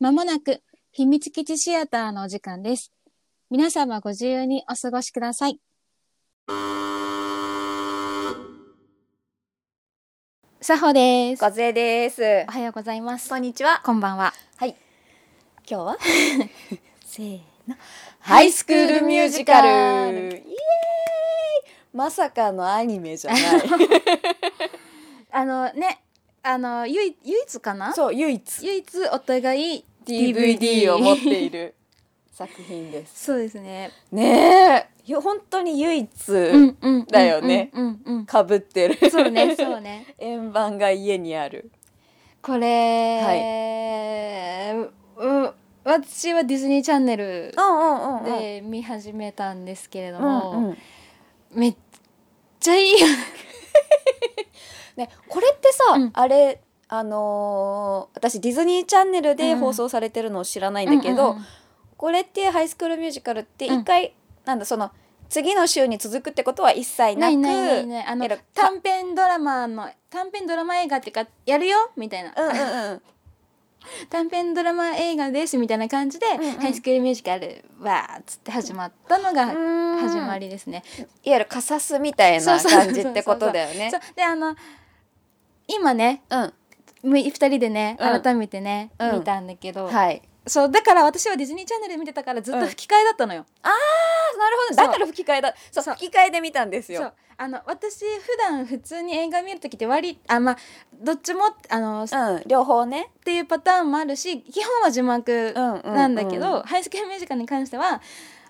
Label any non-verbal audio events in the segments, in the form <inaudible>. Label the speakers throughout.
Speaker 1: まもなく秘密基地シアターのお時間です。皆様ご自由にお過ごしください。さほです。
Speaker 2: 小杖です
Speaker 1: お。はようございます。
Speaker 2: こんにちは。
Speaker 1: こんばんは。
Speaker 2: はい。今日は？<laughs>
Speaker 1: せーの。
Speaker 2: ハイスクールミュージカル。イエーイ。まさかのアニメじゃない。<laughs>
Speaker 1: あのね、あの唯一唯一かな？
Speaker 2: そう唯一
Speaker 1: 唯一お互い
Speaker 2: DVD を持っている作品です。
Speaker 1: そうですね。
Speaker 2: ねえ、よ本当に唯一だよね
Speaker 1: うんうんうん。
Speaker 2: 被ってる。
Speaker 1: そうね、そうね。<laughs>
Speaker 2: 円盤が家にある。
Speaker 1: これ、う私はディズニーチャンネルで見始めたんですけれど
Speaker 2: う
Speaker 1: も、
Speaker 2: んうん。
Speaker 1: めっちゃいいよね。
Speaker 2: ね、これってさ、
Speaker 1: うん。
Speaker 2: あれあのー私ディズニーチャンネルで放送されてるのを知らないんだけど、
Speaker 1: うんうんうん。
Speaker 2: これってハイスクールミュージカルって
Speaker 1: うん。
Speaker 2: 一回、なんだその次の週に続くってことは一切なく
Speaker 1: 短編ドラマの短編ドラマ映画っていうかやるよ？みたいな、
Speaker 2: うんうんうん。<laughs>
Speaker 1: 短編ドラマ映画ですみたいな感じで、
Speaker 2: んうん。
Speaker 1: ハイスクールミュージカルわーっつって始まったのが始ま
Speaker 2: り
Speaker 1: りですね。
Speaker 2: いわゆるカサスみたいな感じってことだよね。
Speaker 1: そう。であの今ね
Speaker 2: うん。
Speaker 1: む二人でね
Speaker 2: うん。
Speaker 1: 改めてね、
Speaker 2: うん。
Speaker 1: 見たんだけど、
Speaker 2: はい。
Speaker 1: そうだから私はディズニーチャンネルで見てたからずっと吹き替えだったのよ。
Speaker 2: あなるほど。だから吹き替えだ。そう
Speaker 1: そう。
Speaker 2: 吹き替えで見たんですよ。
Speaker 1: そう。あの私普段普通に映画見る時って割あまあどっちもあの、っ
Speaker 2: うん。両方ね
Speaker 1: ていうパターンもあるし基本は字幕
Speaker 2: うんうんうん。
Speaker 1: なんだけど、ハイスクールミュージカルに関しては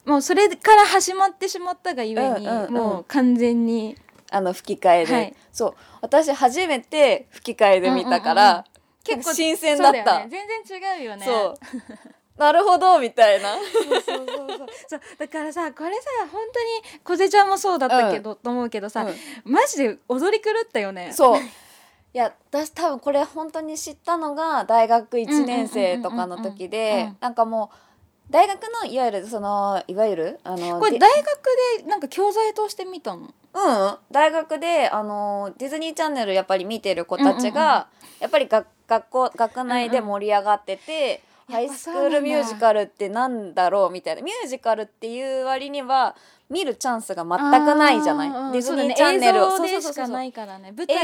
Speaker 1: もうそれから始まってしまったがゆえに、
Speaker 2: うんうんうん。
Speaker 1: もう完全に
Speaker 2: あの吹き替えで、
Speaker 1: はい。
Speaker 2: そう。私初めて吹き替えで見たから、
Speaker 1: うんうんうん
Speaker 2: 結構新鮮だった。
Speaker 1: ね、全然違うよね。
Speaker 2: そう。なるほどみたいな。
Speaker 1: そうそうそうそう。そう。だからさこれさ本当に小瀬ちゃんもそうだったけど、と思うけどさ、
Speaker 2: うん。
Speaker 1: マジで踊り狂ったよね。
Speaker 2: そう。<laughs> いや私多分これ本当に知ったのが大学1年生とかの時
Speaker 1: うんうんうんうん
Speaker 2: で
Speaker 1: うん。
Speaker 2: なんかもう大学のいわゆるそのいわゆるあので
Speaker 1: これ大学でなんか教材として見たの？
Speaker 2: うん。大学であのディズニーチャンネルやっぱり見てる子たちが、やっぱりが学校学内で盛り上がってて、
Speaker 1: うん
Speaker 2: ハイスクールミュージカルってなんだろうみたいな。ミュージカルっていう割には見るチャンスが全くないじゃない、ディズニーチャンネルを。そうそうそう映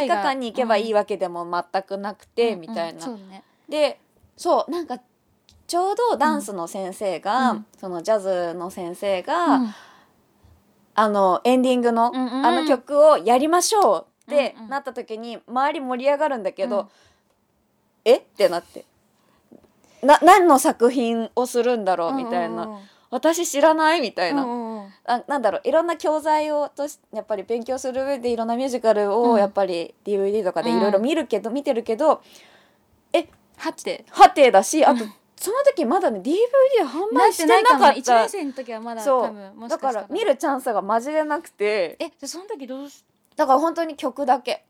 Speaker 2: 画館に行けばいいわけでも全くなくて、みたいな。
Speaker 1: そうね。
Speaker 2: でそうなんかちょうどダンスの先生が、
Speaker 1: うん。
Speaker 2: そのジャズの先生が、
Speaker 1: うん
Speaker 2: あのエンディングの、
Speaker 1: うんうん。
Speaker 2: あの曲をやりましょうって
Speaker 1: うんうん。
Speaker 2: なった時に周り盛り上がるんだけど、
Speaker 1: うん。
Speaker 2: え？ってなって。な何の作品をするんだろう？みたいな、
Speaker 1: うんうん
Speaker 2: 私知らない？みたいな、
Speaker 1: うんうんうん。
Speaker 2: あなんだろう？いろんな教材をとしやっぱり勉強する上でいろんなミュージカル
Speaker 1: うん。
Speaker 2: をやっぱり DVD とかでいろいろ見るけど、見てるけど
Speaker 1: はって。
Speaker 2: はてだしあと、
Speaker 1: うん
Speaker 2: その時まだね DVD 販売してて
Speaker 1: ないか
Speaker 2: った
Speaker 1: 1年生の時はまだ
Speaker 2: そう。
Speaker 1: 多分もし
Speaker 2: だ
Speaker 1: かした
Speaker 2: から見るチャンスがマジでなくて。
Speaker 1: えじゃあその時どうし
Speaker 2: だから本当に曲だけ。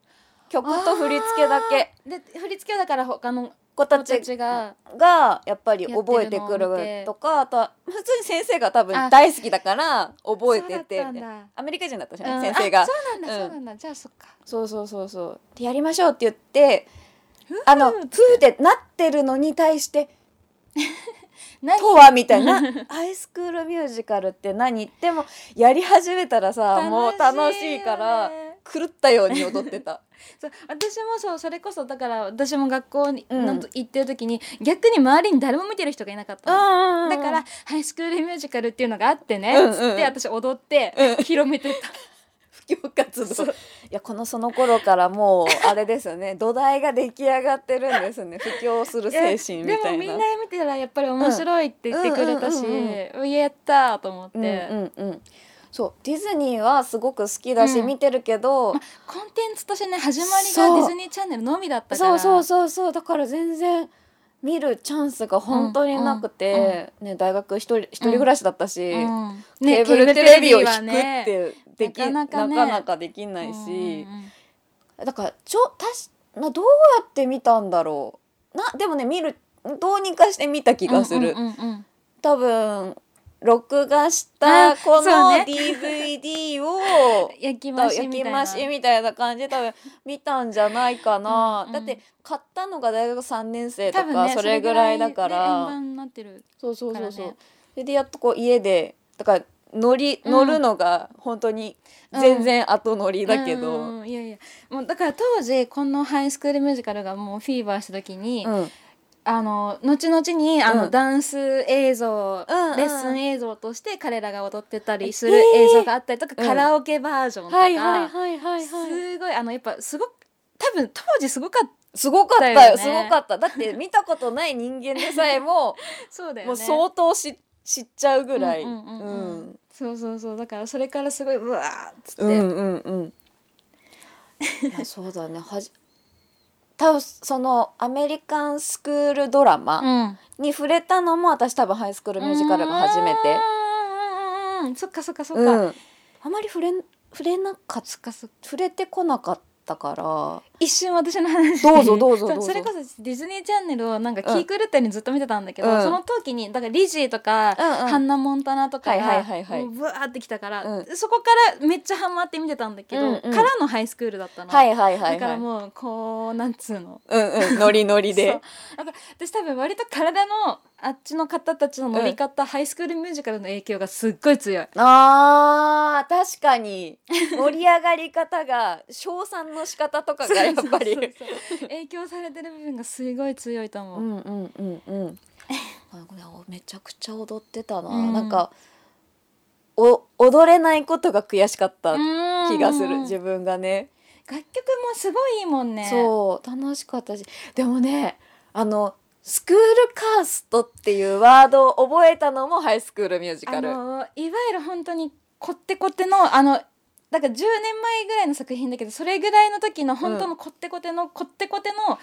Speaker 2: 曲と振り付けだけ。
Speaker 1: で振り付けはだから他の
Speaker 2: 子たち
Speaker 1: が
Speaker 2: がやっぱり覚えてくるとかあとは普通に先生が多分
Speaker 1: あ
Speaker 2: 大好きだから覚えててアメリカ人だったしね、
Speaker 1: うん。
Speaker 2: 先生が。
Speaker 1: あそうなんだ
Speaker 2: うん。
Speaker 1: そうなんだ。じゃあそっか。
Speaker 2: そうそうそうそう。でやりましょうって言ってあのプーってなってるのに対して
Speaker 1: 何 <laughs>
Speaker 2: とはみたいな。<laughs> ハイスクールミュージカルって何？でもやり始めたらさもう楽しいから狂ったように踊ってた。<laughs>
Speaker 1: そう私もそうそれこそだから私も学校に、
Speaker 2: うん。
Speaker 1: の行ってる時に逆に周りに誰も見てる人がいなかったの、だからハイスクールミュージカルっていうのがあってね、
Speaker 2: うんうん
Speaker 1: つって私踊って、
Speaker 2: うん。
Speaker 1: 広めてた。
Speaker 2: 布教活動。いやこのその頃からもうあれですよね。<laughs> 土台が出来上がってるんですね。布教する精神みたいな。
Speaker 1: でもみんな見てたらやっぱり面白いって言ってくれたし、
Speaker 2: うんうんうん。
Speaker 1: やったーと思って、
Speaker 2: うんうんうん。そう。ディズニーはすごく好きだし、
Speaker 1: うん。
Speaker 2: 見てるけど、
Speaker 1: コンテンツとしてね始まりがディズニーチャンネルのみだったから。
Speaker 2: そうそうそうそう。だから全然見るチャンスが本当になくて、ね、大学一人一人暮らしだったし、
Speaker 1: うん。
Speaker 2: ケーブルテレビを引くっ
Speaker 1: はね。
Speaker 2: てでき、
Speaker 1: なかなかね。
Speaker 2: なかなかできないし、だからちょたしなどうやって見たんだろう。なでもね見るどうにかして見た気がする、多分録画した
Speaker 1: あ
Speaker 2: この DVD を <laughs>
Speaker 1: 焼き増しみたいな。
Speaker 2: 増しみたいな感じで多分見たんじゃないかな、
Speaker 1: うんうん。
Speaker 2: だって買ったのが大学3年生と
Speaker 1: 多分ね
Speaker 2: かそれぐらいだか
Speaker 1: ら
Speaker 2: そうそうそうそう、それでやっとこう家でだから乗り
Speaker 1: うん。
Speaker 2: 乗るのが本当に全然後乗りだけど、
Speaker 1: うんうんうん。いやいや。もうだから当時このハイスクールミュージカルがもうフィーバーした時に、
Speaker 2: うん。
Speaker 1: あの後々にあの、
Speaker 2: うん。
Speaker 1: ダンス映像、レッスン映像として彼らが踊ってたりする映像があったりとか、
Speaker 2: うん。
Speaker 1: カラオケバージョンとか、
Speaker 2: はいはいはいはいはい。
Speaker 1: すごいあのやっぱすごく多分当時すごかった
Speaker 2: すごかったよ。すごかった。だって見たことない人間でさえも <laughs>
Speaker 1: そうだよね。
Speaker 2: もう相当し知っちゃうぐらい、
Speaker 1: うんうんうん。う
Speaker 2: うん
Speaker 1: んそうそうそう。だからそれからすごいうわーっつって、
Speaker 2: うんうんうん。いやそうだね。はじ多分そのアメリカンスクールドラマ
Speaker 1: うん。
Speaker 2: に触れたのも私多分ハイスクールミュージカルが初めて。
Speaker 1: うんそっかそっかそっか、
Speaker 2: うん。あまり触れん触れなかっ
Speaker 1: そっかそっか。
Speaker 2: 触れてこなかったから
Speaker 1: 一瞬私の話。
Speaker 2: どうぞどうぞ
Speaker 1: そ
Speaker 2: どうぞ。
Speaker 1: それこそディズニーチャンネルをなんか気狂ったようにずっと見てたんだけど、
Speaker 2: うん。
Speaker 1: その時にだからリジーとか、
Speaker 2: うんうん。
Speaker 1: ハンナ・モンタナとか
Speaker 2: はいはい
Speaker 1: がブワーってきたから、
Speaker 2: う
Speaker 1: そこからめっちゃハマって見てたんだけど、
Speaker 2: うんうん。
Speaker 1: からのハイスクールだったの、
Speaker 2: はいはいはい
Speaker 1: だから
Speaker 2: はい
Speaker 1: もうこうなんつうの。
Speaker 2: うんうん。ノリノリで。<laughs>
Speaker 1: から私多分割と体のあっちの方たちの乗り方、ハイスクールミュージカルの影響がすっごい強い。
Speaker 2: あー確かに。<laughs> 盛り上がり方が称賛の仕方とかがやっぱり。
Speaker 1: 影響されてる部分がすごい強いと思う。
Speaker 2: うんうんうんうん。<laughs> めちゃくちゃ踊ってたな、
Speaker 1: うん。
Speaker 2: なんかお踊れないことが悔しかった気がする、
Speaker 1: うん。
Speaker 2: 自分がね。
Speaker 1: 楽曲もすごいいいもんね。
Speaker 2: そう楽しかったし。でもねあのスクールカーストっていうワードを覚えたのもハイスクールミュージカル。
Speaker 1: あのいわゆる本当にこってこてのあのだから10年前ぐらいの作品だけどそれぐらいの時の本当のこってこての、こってこての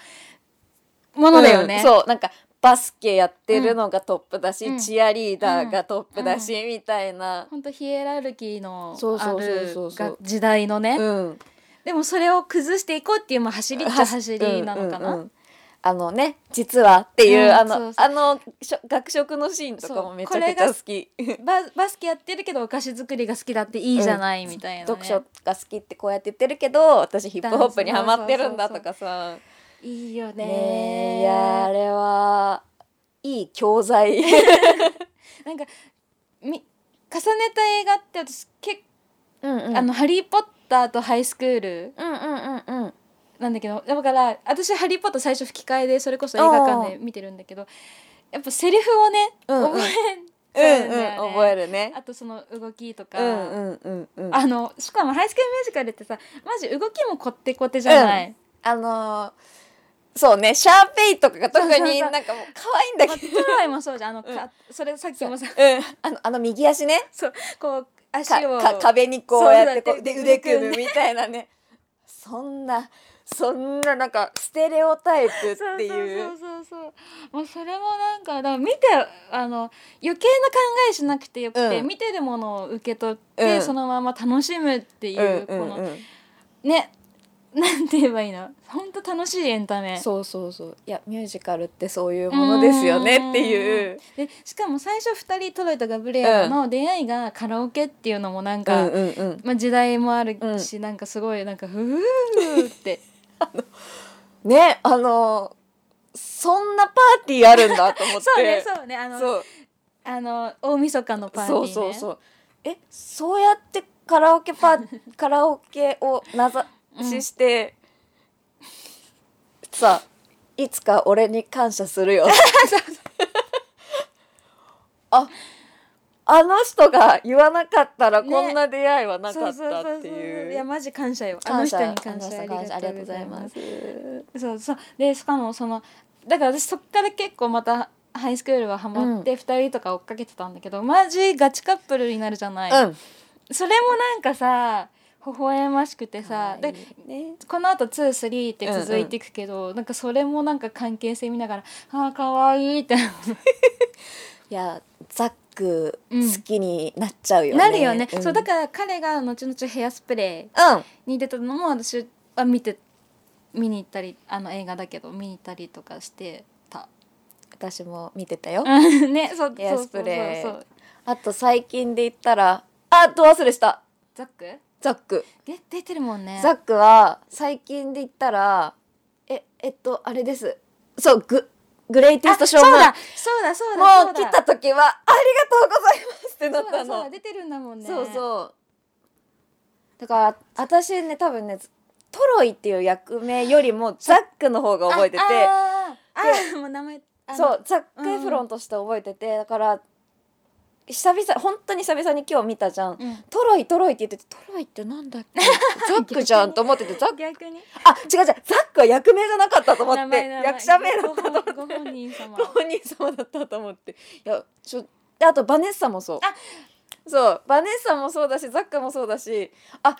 Speaker 1: ものだよね。
Speaker 2: うん。そうなんかバスケやってるのがトップだし、
Speaker 1: うん。
Speaker 2: チアリーダーがトップだし、みたいな、
Speaker 1: 本当ヒエラルキーのある時代のね、
Speaker 2: うん、
Speaker 1: でもそれを崩していこうっていうまあ走りっちゃ走りなのかな。
Speaker 2: うんうんうんあのね実はっていう、
Speaker 1: うん
Speaker 2: あのあのしょ学食のシーンとかもめちゃくちゃ好き。
Speaker 1: ババスケやってるけどお菓子作りが好きだっていいじゃないみたいな、ね。
Speaker 2: 読書が好きってこうやって言ってるけど私ヒップホップにハマってるんだとかさ。
Speaker 1: いいよね。
Speaker 2: ねえいやあれはいい教材。<laughs>
Speaker 1: なんかみ重ねた映画って私結
Speaker 2: うんうん。
Speaker 1: あの「ハリー・ポッター」と「ハイスクール
Speaker 2: うんうんうんうん」
Speaker 1: なんだけどだから私「ハリー・ポッター」最初吹き替えでそれこそ映画館で見てるんだけどやっぱセリフをね、
Speaker 2: うんうん。
Speaker 1: 覚えち
Speaker 2: うん
Speaker 1: ゃうん
Speaker 2: うん。覚えるね。
Speaker 1: あとその動きと
Speaker 2: う
Speaker 1: か、
Speaker 2: んうんうんうん。
Speaker 1: あのしかも「ハイスクール・ミュージカル」ってさマジ動きもこってこてじゃない、
Speaker 2: あのーそうねシャーペイとかが特になんかもう可愛いんだ
Speaker 1: まあ
Speaker 2: けど
Speaker 1: トロイもそうじゃん。あの、かそれさっきもさ。
Speaker 2: う。ん。あのあの右足ね。
Speaker 1: そう。こう
Speaker 2: か
Speaker 1: 足を。
Speaker 2: か壁にこうやってこ
Speaker 1: そうう
Speaker 2: で
Speaker 1: だ
Speaker 2: 腕組むみたいなね。そんなそんななんかステレオタイプっていう。
Speaker 1: そうそうそうそう。もうそれもなんかだから見てあの余計な考えしなくてよくて、
Speaker 2: うん。
Speaker 1: 見てるものを受け取って、
Speaker 2: うん。
Speaker 1: そのまま楽しむっていう、
Speaker 2: うんうん。
Speaker 1: この
Speaker 2: うん
Speaker 1: ねなんて言えばいいの？本当楽しいエンタメ。
Speaker 2: そうそうそう。いやミュージカルってそういうものですよねっていう。
Speaker 1: でしかも最初2人トロイとガブリエラの出会いがカラオケっていうのもなんか、
Speaker 2: うんうんうん。
Speaker 1: まあ、時代もあるし、
Speaker 2: う
Speaker 1: なんかすごいなんかふーって <laughs>
Speaker 2: ねあのそんなパーティーあるんだと思って。<laughs>
Speaker 1: そうねそうねあの
Speaker 2: そう。
Speaker 1: あの大晦日のパーティー、ね、
Speaker 2: そうそうそう。えそうやってカラオケパー <laughs> カラオケを名指しして、さいつか俺に感謝するよ。ああの人が言わなかったら
Speaker 1: ね。
Speaker 2: こんな出会いはなかったっていう。
Speaker 1: いやマジ感謝よ。あの人に感謝
Speaker 2: ありがとうございます。
Speaker 1: そうそう。でしかもそのだから私そっから結構またハイスクールはハマって2人とか追っかけてたんだけど、マジガチカップルになるじゃない、
Speaker 2: うん。
Speaker 1: それもなんかさ微笑ましくてさ、で
Speaker 2: ね。
Speaker 1: このあと23って続いていくけど、なんかそれもなんか関係性見ながら「あーかわいい」って。<laughs>
Speaker 2: いやザック
Speaker 1: うん
Speaker 2: 好きになっちゃうよね。
Speaker 1: なるよね、
Speaker 2: ん。
Speaker 1: そうだから彼が後々ヘアスプレ
Speaker 2: うん。
Speaker 1: ーに出たのも私は見て見に行ったりあの映画だけど見に行ったりとかしてた。
Speaker 2: 私も見てたよ。<laughs>
Speaker 1: ねそう
Speaker 2: ヘアスプレー。あと最近で言ったらあど忘れした。
Speaker 1: ザック？
Speaker 2: ザック。
Speaker 1: で出てるもんね。
Speaker 2: ザックは最近で言ったらええっとあれです。そうググレイティストショーマン
Speaker 1: あそうだそうだそうだ。
Speaker 2: もう来た時はありがとうございますってなったの。
Speaker 1: だ出てるんだもんね
Speaker 2: そうそうだから私ね多分ねトロイっていう役名よりもザックの方が覚えてて
Speaker 1: ああもう名前
Speaker 2: そうザック・エフロンとして覚えてて、だから久々本当に久々に今日見たじゃん、
Speaker 1: うん。
Speaker 2: トロイトロイって言っててトロイってなんだっけ？<laughs> ザックじゃんと思っててザック。
Speaker 1: 逆に。
Speaker 2: あ違う違うザックは役名じゃなかったと思って。役者名だったと思って。
Speaker 1: ご本人様。
Speaker 2: ご本人様だったと思って。いやちょであとバネッサもそう。
Speaker 1: あ
Speaker 2: そうバネッサもそうだしザックもそうだし。あ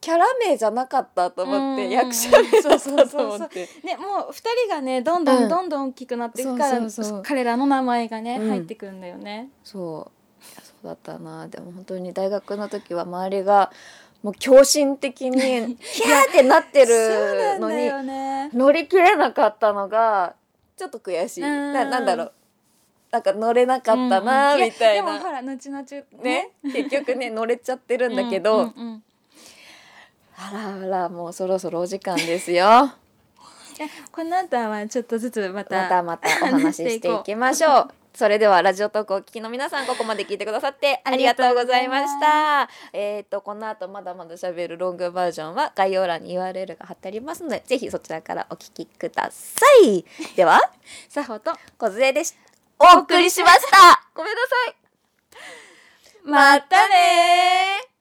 Speaker 2: キャラ名じゃなかったと思って役者名だったと思って。
Speaker 1: ねもう二人がねどんど
Speaker 2: うん。
Speaker 1: んどんどん大きくなっていくから、彼らの名前がね、
Speaker 2: うん。
Speaker 1: 入ってくるんだよね。
Speaker 2: そう。そうだったな。でも本当に大学の時は周りがもう狂信的に <laughs> ヒャーってなってるのに乗り切れなかったのがちょっと悔しい。
Speaker 1: うん。
Speaker 2: ななんだろう。なんか乗れなかったなみたい
Speaker 1: やでも
Speaker 2: な
Speaker 1: ほら後々
Speaker 2: ね。結局ね乗れちゃってるんだけど、
Speaker 1: うん
Speaker 2: あらあらもうそろそろお時間ですよ。<laughs>
Speaker 1: この後はちょっとずつまた
Speaker 2: またまたお話ししていきましょう。それではラジオトークをお聞きの皆さんここまで聞いてくださってありがとうございました。えっ、とこの後まだまだ喋るロングバージョンは概要欄に URL が貼ってありますのでぜひそちらからお聞きください。<laughs> では
Speaker 1: さほと
Speaker 2: 小杖でしお送りしました。ごめんなさい。<laughs> またね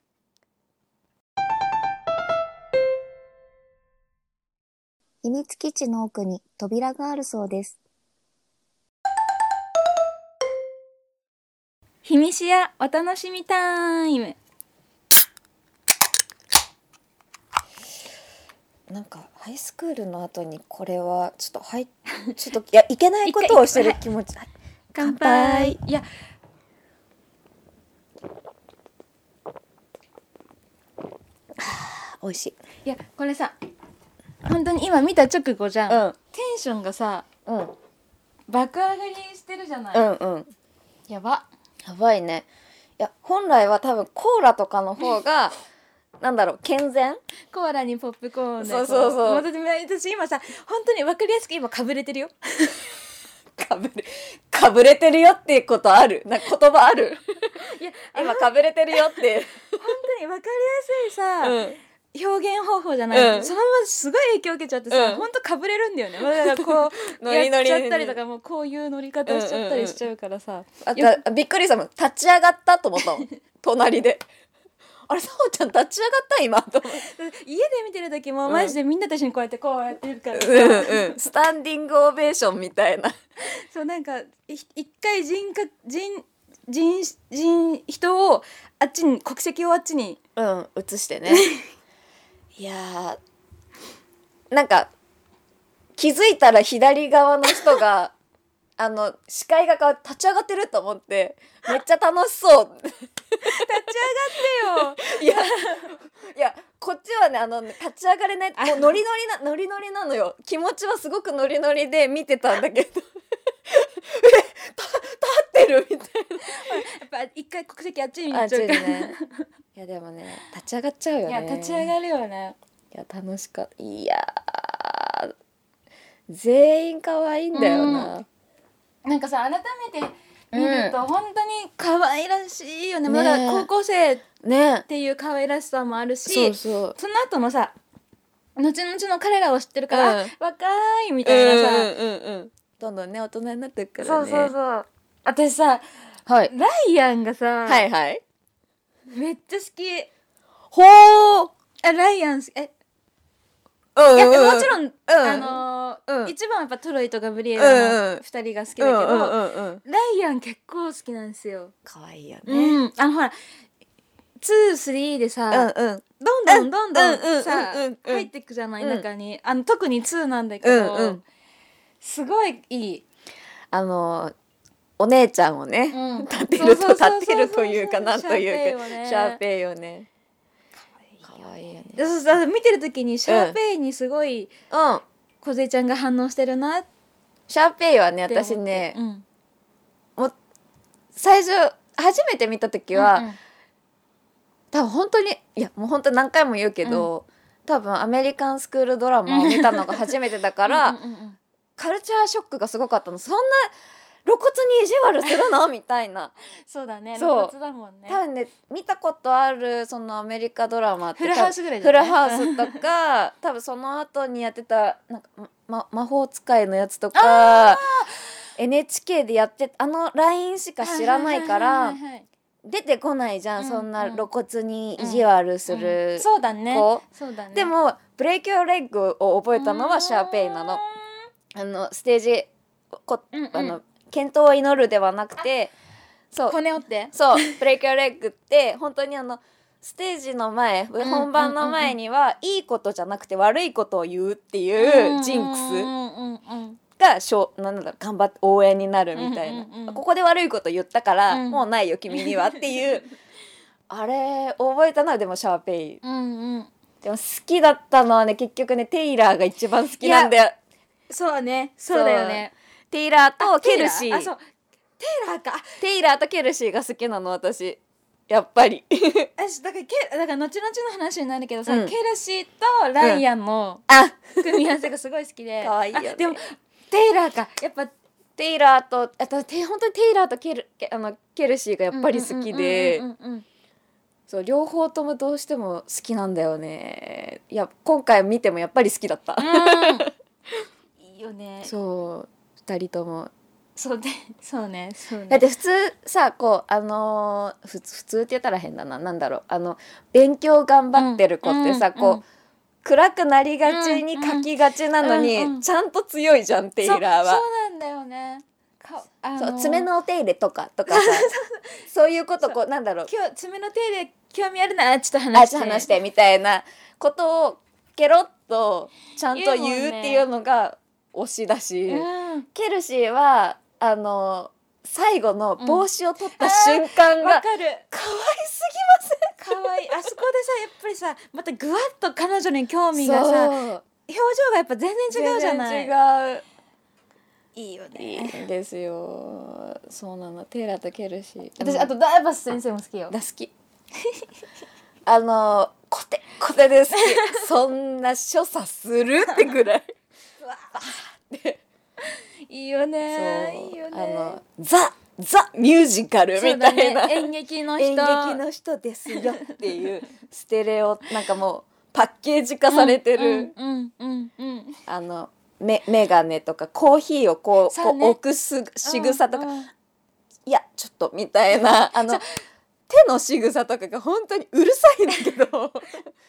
Speaker 3: 秘密基地の奥に扉があるそうです。
Speaker 1: ひみしやお楽しみタイム。
Speaker 2: なんかハイスクールの後にこれはちょっとはい <laughs> ちょっといやいけないことをしてる気持ち。<laughs>
Speaker 1: 乾杯。いや。<sighs>
Speaker 2: 美味しい。
Speaker 1: いやこれさ本当に今見た直後じゃん、
Speaker 2: うん。
Speaker 1: テンションがさ
Speaker 2: うん。
Speaker 1: 爆上がりしてるじゃない、
Speaker 2: うんうん。
Speaker 1: やば。
Speaker 2: やばいね。いや本来は多分コーラとかの方が <laughs> なんだろう健全？
Speaker 1: コーラにポップコーンで
Speaker 2: そうそうそう。
Speaker 1: こ私私今さ本当に分かりやすく今かぶれてるよ。<laughs>
Speaker 2: かぶれかぶれてるよってことある。なんか言葉ある？<laughs>
Speaker 1: いや
Speaker 2: 今かぶれてるよって
Speaker 1: 本当に分かりやすいさ、
Speaker 2: うん
Speaker 1: 表現方法じゃない、
Speaker 2: うん。
Speaker 1: そのまますごい影響受けちゃってさ、
Speaker 2: うん。
Speaker 1: 本当かぶれるんだよね。だからこう <laughs> やっちゃったりとかもうこういう乗り方しちゃったりしちゃうからさ、
Speaker 2: あたびっくりしたもん。立ち上がったと思ったもん。<laughs> 隣で。あれさおちゃん立ち上がった今？と
Speaker 1: 家で見てる時もマジでみんなと一緒にこうやってこうやってるから。さ、
Speaker 2: うんうん。スタンディングオベーションみたいな。<laughs>
Speaker 1: そうなんかい一回人か人人人人をあっちに国籍をあっちに。
Speaker 2: うん映してねいやーなんか気づいたら左側の人が <laughs> あの視界が立ち上がってると思ってめっちゃ楽しそう。
Speaker 1: 立ち上がってよ。<laughs>
Speaker 2: いやいやこっちはねあの立ち上がれない。もうノリノリなノリノリなのよ。気持ちはすごくノリノリで見てたんだけど <laughs> ってるみたい
Speaker 1: やっぱ一回国籍あっちに行っちゃうから、
Speaker 2: ね。いやでもね立ち上がっちゃうよ
Speaker 1: い
Speaker 2: ね
Speaker 1: や立ち上がるよね。
Speaker 2: いや楽しかった。いやー全員可愛いんだよな、
Speaker 1: なんかさ改めて見ると本当に可愛らしいよね,、
Speaker 2: ね
Speaker 1: だから高校生っ
Speaker 2: ね
Speaker 1: ていう可愛らしさもあるし
Speaker 2: そうそう。
Speaker 1: その後のさ後々の彼らを知ってるから、
Speaker 2: うん。
Speaker 1: あ若いみたいなさ、
Speaker 2: うんうんうん。うんどんどんね大人になっていくからね。
Speaker 1: そうそうそう私さ
Speaker 2: はい。
Speaker 1: ライアンがさ、
Speaker 2: はいはい。
Speaker 1: めっちゃ好き。
Speaker 2: ほー。
Speaker 1: あライアンえ
Speaker 2: うん
Speaker 1: いやもちろん、
Speaker 2: ん。
Speaker 1: あのー
Speaker 2: うん。
Speaker 1: 一番はやっぱトロイとガブリエル
Speaker 2: うんう
Speaker 1: の
Speaker 2: ん。
Speaker 1: 二人が好きだけど、
Speaker 2: うんうんうんうん。
Speaker 1: ライアン結構好きなんですよ。
Speaker 2: 可愛いよね。
Speaker 1: うん、あのほら23でさ、
Speaker 2: うんうん。
Speaker 1: どんどんどんど
Speaker 2: うんうん
Speaker 1: んさ
Speaker 2: うんうんうん。
Speaker 1: 入っていくじゃない
Speaker 2: うん
Speaker 1: 中に。あの特に2なんだけど、
Speaker 2: うんうん。
Speaker 1: すごいいい。
Speaker 2: あのお姉ちゃんをね、
Speaker 1: うん。
Speaker 2: 立てると立てるというかなんというか
Speaker 1: シャーペイをね。
Speaker 2: 可愛いよね。
Speaker 1: でそう見てる時にシャーペイにすごい
Speaker 2: うん。
Speaker 1: 梢ちゃんが反応してるな。
Speaker 2: シャーペイはね私ね、
Speaker 1: うん。
Speaker 2: 最初初めて見た時は、
Speaker 1: うんうん。
Speaker 2: 多分本当にいやもう本当何回も言うけど、多分アメリカンスクールドラマを見たのが初めてだから、
Speaker 1: うんうんうん。
Speaker 2: カルチャーショックがすごかったの。そんな露骨に意地悪するの？みたいな。<laughs>
Speaker 1: そうだね。
Speaker 2: そう。
Speaker 1: 露骨だもんね。
Speaker 2: 多分ね見たことあるそのアメリカドラマって
Speaker 1: フルハウスぐらい
Speaker 2: フルハウスとか <laughs> 多分その後にやってたなんか、ま、魔法使いのやつとか NHK でやってあの LINE しか知らないから出てこないじゃん、
Speaker 1: うん
Speaker 2: そんな露骨に意地悪す
Speaker 1: うん
Speaker 2: る
Speaker 1: そうだね。
Speaker 2: 子、
Speaker 1: そうだね。
Speaker 2: でも break your leg を覚えたのはシャーペイなの。あのステージこ、
Speaker 1: うんうん。
Speaker 2: あの健闘を祈るではなくてそう。
Speaker 1: 骨折って。
Speaker 2: そう。 break your leg って本当にあのステージの前
Speaker 1: ん
Speaker 2: 本番の前には、いいことじゃなくて悪いことを言うっていうジンクスがしょうなんだ頑張って応援になるみたいな、ここで悪いこと言ったから、
Speaker 1: うん。
Speaker 2: もうないよ君にはっていう。あれ覚えたのはでもシャーペイ。
Speaker 1: うんうん。
Speaker 2: でも好きだったのはね結局ねテイラーが一番好きなんだよ。
Speaker 1: そうね。そうだよね
Speaker 2: テイラーとケルシー。
Speaker 1: あそう。テイラーか。あ
Speaker 2: テイラーとケルシーが好きなの私。やっぱり。<laughs>
Speaker 1: 私だからケだから後々の話になるけどさ、
Speaker 2: うん。
Speaker 1: ケルシーとライアンの
Speaker 2: あ。
Speaker 1: 組み合わせがすごい好きで。<laughs>
Speaker 2: 可愛いよね。
Speaker 1: あでもテイラーか。やっぱ
Speaker 2: テイラーとあとテ本当にテイラーとケルケあのケルシーがやっぱり好きで。そう両方ともどうしても好きなんだよね。いや今回見てもやっぱり好きだった、
Speaker 1: うん。<laughs> いいよね。
Speaker 2: そう二人とも。
Speaker 1: そうで <laughs> そうね。そうね。
Speaker 2: だって普通さこうあのー普通って言ったら変だな。なんだろう。あの勉強頑張ってる子ってさ、
Speaker 1: うん
Speaker 2: こう、
Speaker 1: うん。
Speaker 2: 暗くなりがちに書きがちなのに、
Speaker 1: うんうん。
Speaker 2: ちゃんと強いじゃんテイラーは。
Speaker 1: そうそうなんだよね。かあ
Speaker 2: そう爪のお手入れとかとかさ <laughs> そう。いうことこうなんだろう。
Speaker 1: 今日爪の手入れ興味あるな。ちょっと話して。
Speaker 2: あ話してみたいなことをケロッとちゃんと
Speaker 1: 言う
Speaker 2: っていうのが推しだし、
Speaker 1: うん。
Speaker 2: ケルシーはあの最後の帽子を取った瞬間が
Speaker 1: わかる。
Speaker 2: 可愛す
Speaker 1: 可愛い。あそこでさやっぱりさまたぐわっと彼女に興
Speaker 2: ぎま
Speaker 1: 味がさ表情がやっぱ全然違うじゃない。
Speaker 2: 全然違う。
Speaker 1: いいよ
Speaker 2: いいんですよ。そうなの。テイラーとケルシー。
Speaker 1: 私、
Speaker 2: うん
Speaker 1: あとダイバス先生も好きよ。
Speaker 2: が好き。あのコテコテで好き。<laughs> そんな所作するってぐらい
Speaker 1: いいよね。いいよね。
Speaker 2: あのザザミュージカルみたいな、
Speaker 1: ね。演劇の人。
Speaker 2: 演劇の人ですよっていうステレオなんかもうパッケージ化されてる、
Speaker 1: うんうん
Speaker 2: あのメメガネとかコーヒーをこう
Speaker 1: ね
Speaker 2: こう置くす仕草とか、
Speaker 1: うんうん。
Speaker 2: いやちょっとみたいなあの手の仕草とかが本当にうるさいんだけど。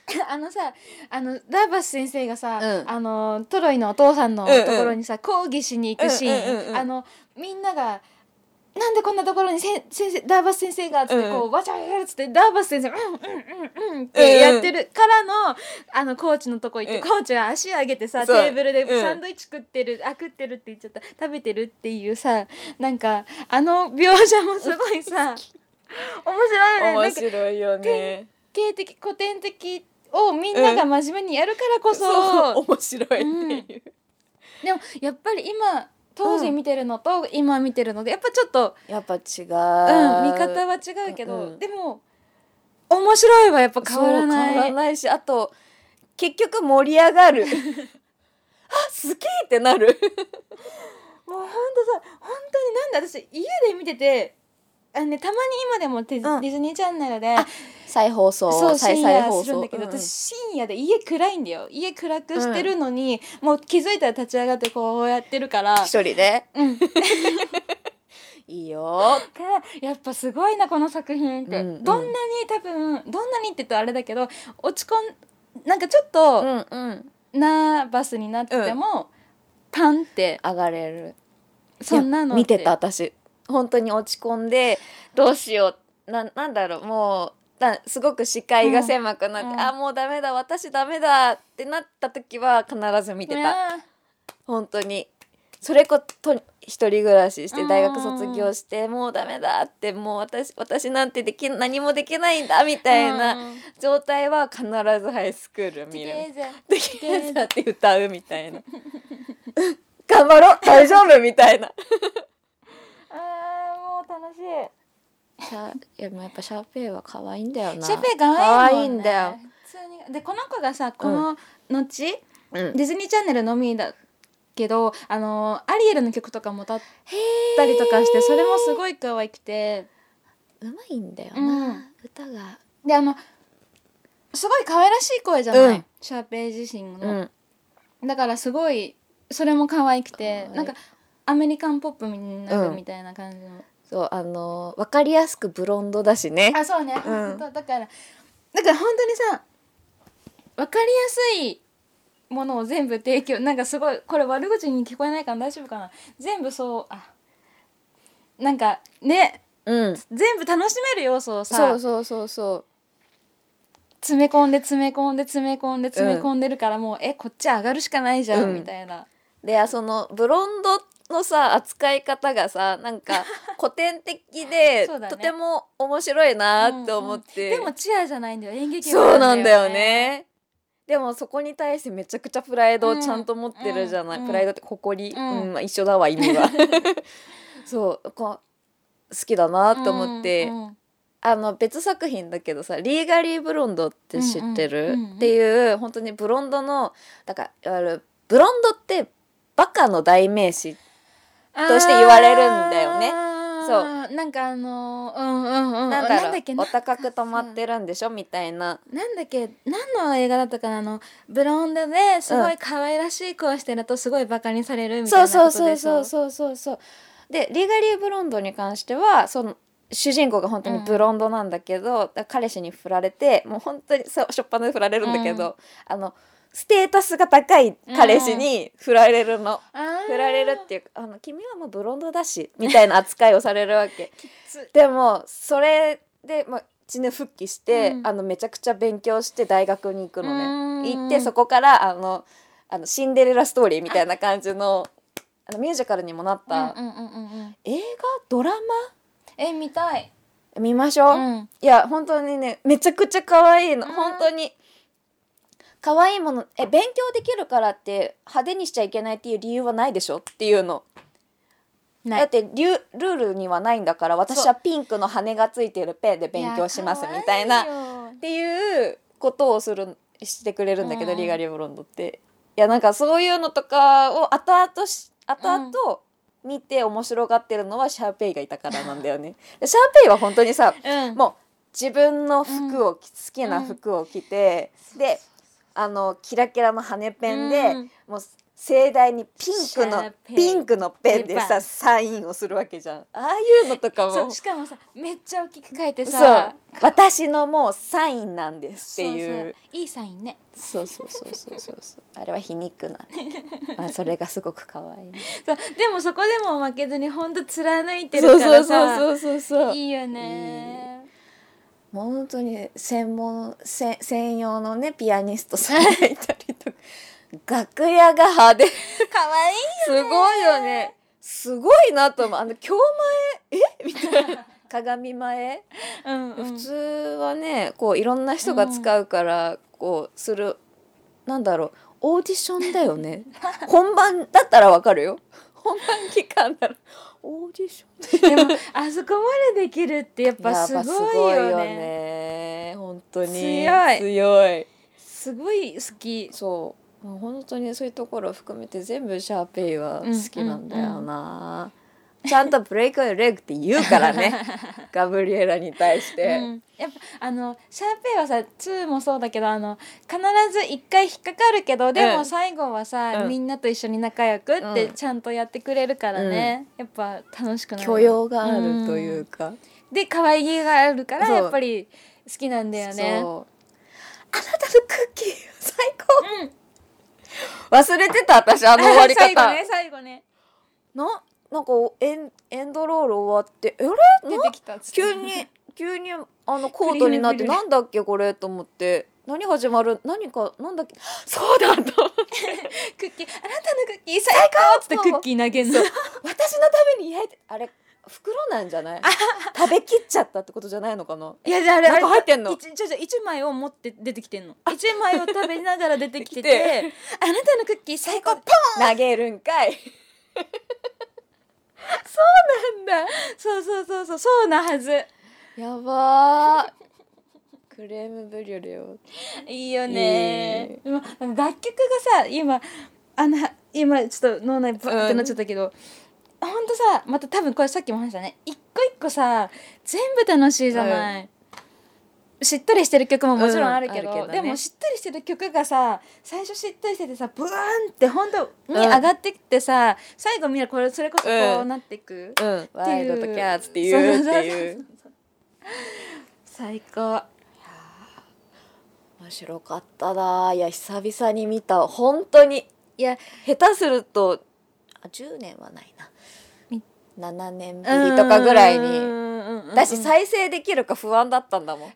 Speaker 2: <laughs>
Speaker 1: あのさあのダーバス先生がさ、
Speaker 2: うん。
Speaker 1: あのトロイのお父さんのと
Speaker 2: うんうん
Speaker 1: ころにさ、講義しに行くシーン、
Speaker 2: うんうんうんうん。
Speaker 1: あのみんなが「なんでこんなところにせん先生ダーバス先生が」つって
Speaker 2: うんうん。
Speaker 1: こうわちゃわちゃっつってダーバス先生「うんうんうんうん」ってやってるからのあのコーチのとこ行って、
Speaker 2: うん。
Speaker 1: コーチが足上げてさテーブルで
Speaker 2: うん。
Speaker 1: サンドイッチ食ってる、あ食ってるって言っちゃった。食べてるっていうさなんかあの描写もすごいさ <laughs> 面白い
Speaker 2: 面
Speaker 1: か
Speaker 2: 白いよね。
Speaker 1: 形的古典的をみんなが真面目にやるからこそ、
Speaker 2: 面白いっていう、
Speaker 1: でもやっぱり今当時見てるのと今見てるのでやっぱちょっと、
Speaker 2: やっぱ違う、
Speaker 1: うん、見方は違うけど、
Speaker 2: うん
Speaker 1: でも面白いはやっぱ変わらな
Speaker 2: そう変わら
Speaker 1: い。
Speaker 2: ないしあと結局盛り上がる。<laughs> あすげえってなる。<laughs>
Speaker 1: もうほんとさ本当になんで私家で見ててあの、ね、たまに今でもテ、
Speaker 2: うん。
Speaker 1: ディズニーチャンネルで
Speaker 2: 再放送
Speaker 1: そう
Speaker 2: 再
Speaker 1: 深夜
Speaker 2: 再放送。
Speaker 1: するんだけど、
Speaker 2: うん。うん
Speaker 1: 私深夜で家暗いんだよ。家暗くしてるのに、もう気づいたら立ち上がってこうやってるから。
Speaker 2: 一人で？
Speaker 1: うん。<laughs>
Speaker 2: いいよ。
Speaker 1: がやっぱすごいなこの作品って、
Speaker 2: うんうん。
Speaker 1: どんなに多分どんなにって言うとあれだけど落ち込んなんかちょっと
Speaker 2: うんうん。
Speaker 1: ナーバスになってても、パンって。
Speaker 2: 上がれる。
Speaker 1: そんなの
Speaker 2: 見
Speaker 1: って
Speaker 2: た私本当に落ち込んでどうしよう。ななんだろう。もうだすごく視界が狭くなって、
Speaker 1: うん。
Speaker 2: あもうダメだ。私ダメだ。ってなった時は必ず見てた、
Speaker 1: ね
Speaker 2: 本当に。それこと一人暮らしして
Speaker 1: うん。
Speaker 2: 大学卒業してもうダメだってもう私私なんてでき何もできないんだみたいな
Speaker 1: うん。
Speaker 2: 状態は必ずハイスクール見る。できるだって歌うみたいな。<laughs> 頑張ろう。大丈夫みたいな
Speaker 1: あーもう楽しい。
Speaker 2: シャいやもうやっぱシャーペイは可愛いんだよな。
Speaker 1: シャーペイ可愛いもん、ね、
Speaker 2: 可愛いんだよ、
Speaker 1: 普通にでこの子がさこの後、
Speaker 2: うん。
Speaker 1: ディズニーチャンネルのみだけどあのアリエルの曲とかも歌ったりとかしてそれもすごい可愛くて。
Speaker 2: うまいんだよな、
Speaker 1: うん。
Speaker 2: 歌が。
Speaker 1: であのすごい可愛らしい声じゃない、
Speaker 2: うん。
Speaker 1: シャーペイ自身
Speaker 2: う
Speaker 1: の、
Speaker 2: ん。
Speaker 1: だからすごいそれも可愛くて
Speaker 2: 可愛い。
Speaker 1: なんかアメリカンポップになるみたいな感じの、
Speaker 2: そうあの分かりやすくブロンドだしね。
Speaker 1: あそうね、
Speaker 2: うん。
Speaker 1: だからだから本当にさ分かりやすいものを全部提供なんかすごいこれ悪口に聞こえないから大丈夫かな。全部そうあなんかね
Speaker 2: うん。
Speaker 1: 全部楽しめる要素をさ
Speaker 2: そうそうそうそう。
Speaker 1: 詰め込んで詰め込んで詰め込んで詰め込んでるから、もうえこっち上がるしかないじゃん、
Speaker 2: うん。
Speaker 1: みたいな。
Speaker 2: でそのブロンドのさ扱い方がさなんか <laughs> 古典的で、
Speaker 1: ね。
Speaker 2: とても面白いなって思って、
Speaker 1: でもチアじゃないんだよ。演劇部
Speaker 2: そうなんだよね。でもそこに対してめちゃくちゃプライドをちゃんと持ってるじゃない、
Speaker 1: うん。
Speaker 2: プライドって誇り、
Speaker 1: う
Speaker 2: うんんまあ、一緒だわ意味は。<laughs> そうこう好きだなって思って、
Speaker 1: うんうん
Speaker 2: あの別作品だけどさ「リーガリー・ブロンド」って知ってる、
Speaker 1: うんうんうんうん。
Speaker 2: っていう本当にブロンドのだからいわゆるブロンドってバカの代名詞として言われるんだよね。
Speaker 1: そう。なんかあのうんうんうん。
Speaker 2: なんだ
Speaker 1: っけ
Speaker 2: お高く止まってるんでしょ？みたいな。
Speaker 1: なんだっけ？何の映画だったかな？あのブロンドですごい可愛らしい子をしてるとすごいバカにされるみたい
Speaker 2: そうそう
Speaker 1: なことでしょ？
Speaker 2: そうそうそうそうそうでリーガリー・ブロンドに関してはその主人公が本当にブロンドなんだけど、彼氏に振られてもう本当にそうしょっぱなで振られるんだけど、
Speaker 1: う
Speaker 2: あのステータスが高い彼氏に振られるの、振られるっていうかあの君はもうブロンドだしみたいな扱いをされるわけ。<laughs>
Speaker 1: つ。
Speaker 2: でもそれで、まあ、地ぬ復帰して、
Speaker 1: うん。
Speaker 2: あのめちゃくちゃ勉強して大学に行くの
Speaker 1: うん。
Speaker 2: ね行ってそこからあのあのシンデレラストーリーみたいな感じのあのミュージカルにもなった、映画？ドラ
Speaker 1: え見たい。
Speaker 2: マ見ましょう、
Speaker 1: うん。
Speaker 2: いや本当にねめちゃくちゃ可愛いの、
Speaker 1: うん。
Speaker 2: 本当に可愛いものえ勉強できるからって派手にしちゃいけないっていう理由はないでしょっていうの。
Speaker 1: ない。
Speaker 2: だってルールにはないんだから私はピンクの羽がついてるペンで勉強しますみたいなっていうことをするしてくれるんだけど、
Speaker 1: うん。
Speaker 2: リガリー・ブロンドって。いやなんかそういうのとかを後々し後々見て面白がってるのはシャーペイがいたからなんだよね。でシャーペイは本当にさ
Speaker 1: うん。
Speaker 2: もう自分の服を、好きな服を着て、であのキラキラの羽ペンで、
Speaker 1: うん。
Speaker 2: もう盛大にピンクのピンクのペンでさサインをするわけじゃん。ああいうのとかも。
Speaker 1: しかもさめっちゃ大きく書いてさ
Speaker 2: 私のもうサインなんですっていう。
Speaker 1: いいサインね。
Speaker 2: そうそうそうそうそうそう。あれは皮肉な <laughs> まあそれがすごく可愛い。
Speaker 1: そう。でもそこでも負けずにほんと貫いてるからさ。
Speaker 2: そうそうそうそうそう。
Speaker 1: いいよね
Speaker 2: 本当に専門せ専用のねピアニストさんがいたりとか楽屋が派手。
Speaker 1: 可愛い
Speaker 2: すごいよね。すごいなと思う。あの今日前？え？みたいな。鏡前、
Speaker 1: うんうん。
Speaker 2: 普通はねこういろんな人が使うから、こうするなんだろう。オーディションだよね。<laughs> 本番だったらわかるよ。本番期間ならオーディション？
Speaker 1: でもあそこまでできるってやっぱすごい
Speaker 2: よ
Speaker 1: よね。
Speaker 2: ね本当に。
Speaker 1: 強い。
Speaker 2: 強い。
Speaker 1: すごい好き。
Speaker 2: そう。もう本当にそういうところを含めて全部シャーペイは好きなんだよな、ちゃんとブレイクレッグって言うからね。<laughs> ガブリエラに対し
Speaker 1: う
Speaker 2: て、
Speaker 1: ん、やっぱあのシャーペイはさ2もそうだけどあの必ず一回引っかかるけどで
Speaker 2: うん。
Speaker 1: も最後はさ、
Speaker 2: うん。
Speaker 1: みんなと一緒に仲良くって
Speaker 2: うん。
Speaker 1: ちゃんとやってくれるからね、やっぱ楽しくなる。
Speaker 2: 許容があるというか、
Speaker 1: で可愛げがあるからやっぱり好きなんだよね。
Speaker 2: あなたのクッキー最高。忘れてた私あの終わり方。
Speaker 1: 最後ね最後ね。
Speaker 2: ななんかエンエンドロール終わってあれ？
Speaker 1: 出てきたっつって。
Speaker 2: 急に急にあの <laughs> コートになってなんだっけこれ？と思って。何始まる？何かなんだっけ？<laughs> そうだと <laughs>
Speaker 1: クッキー。あなたのクッキー最高っつってクッキー投げんの。
Speaker 2: 私のために焼いてあれ袋なんじゃない？食べきっちゃったってことじゃないのかな？い
Speaker 1: やじゃああれ
Speaker 2: なんか入ってんの？
Speaker 1: 一一枚を持って出てきてんの。一枚を食べながら出てきててあなたのクッキー最高。ポン
Speaker 2: 投げるんかい
Speaker 1: なんだ。そうそうそうそう。そうなはず。
Speaker 2: やばー。クレームブリュレを。
Speaker 1: いいよね。でも楽曲がさ今あの今ちょっと脳内バーってなっちゃったけど、ほんとさまた多分これさっきも話したね。一個一個さ全部楽しいじゃない、しっとりしてる曲ももちろんあるけど,、
Speaker 2: うんどね。
Speaker 1: でもしっとりしてる曲がさ最初しっとりしててさブワーンってほんとに
Speaker 2: うん。
Speaker 1: 上がってきてさ、最後見るこれそれこそこ
Speaker 2: う
Speaker 1: うん。なっていく、
Speaker 2: うん。ワイルドとキャッツっていうっていう。
Speaker 1: 最高。
Speaker 2: 面白かったないや久々に見た。本当に。いや下手するとあ10年はない
Speaker 1: み
Speaker 2: な7年ぶりとかぐらいに。
Speaker 1: に
Speaker 2: だし再生できるか不安だったんだもん。